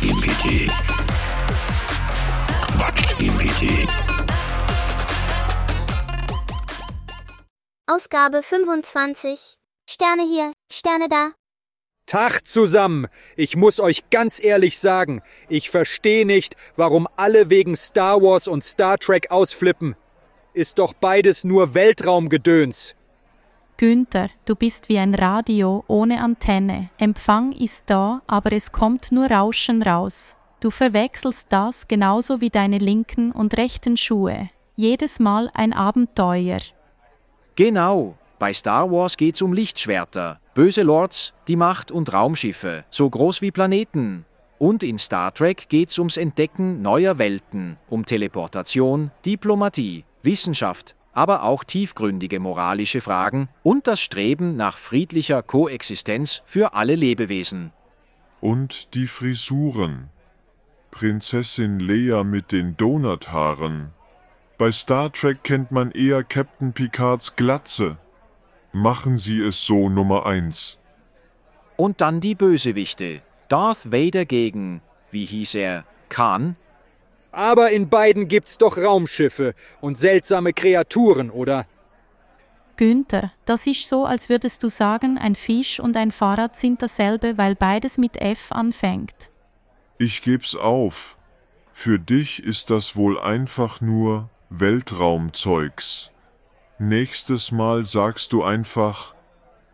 Quatsch GPT. Quatsch GPT. Ausgabe 25. Sterne hier, Sterne da. Tag zusammen. Ich muss euch ganz ehrlich sagen, ich verstehe nicht, warum alle wegen Star Wars und Star Trek ausflippen. Ist doch beides nur Weltraumgedöns. Günther, du bist wie ein Radio ohne Antenne. Empfang ist da, aber es kommt nur Rauschen raus. Du verwechselst das genauso wie deine linken und rechten Schuhe. Jedes Mal ein Abenteuer. Genau, bei Star Wars geht's um Lichtschwerter, böse Lords, die Macht und Raumschiffe, so groß wie Planeten. Und in Star Trek geht's ums Entdecken neuer Welten, um Teleportation, Diplomatie, Wissenschaft, aber auch tiefgründige moralische Fragen und das Streben nach friedlicher Koexistenz für alle Lebewesen. Und die Frisuren. Prinzessin Leia mit den Donuthaaren. Bei Star Trek kennt man eher Captain Picards Glatze. Machen Sie es so Nummer eins. Und dann die Bösewichte. Darth Vader gegen, wie hieß er, Khan? Aber in beiden gibt's doch Raumschiffe und seltsame Kreaturen, oder? Günther, das ist so, als würdest du sagen, ein Fisch und ein Fahrrad sind dasselbe, weil beides mit F anfängt. Ich geb's auf. Für dich ist das wohl einfach nur Weltraumzeugs. Nächstes Mal sagst du einfach,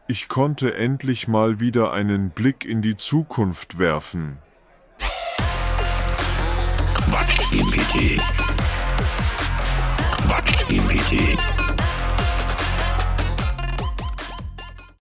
ich konnte endlich mal wieder einen Blick in die Zukunft werfen. Бак и Пяти.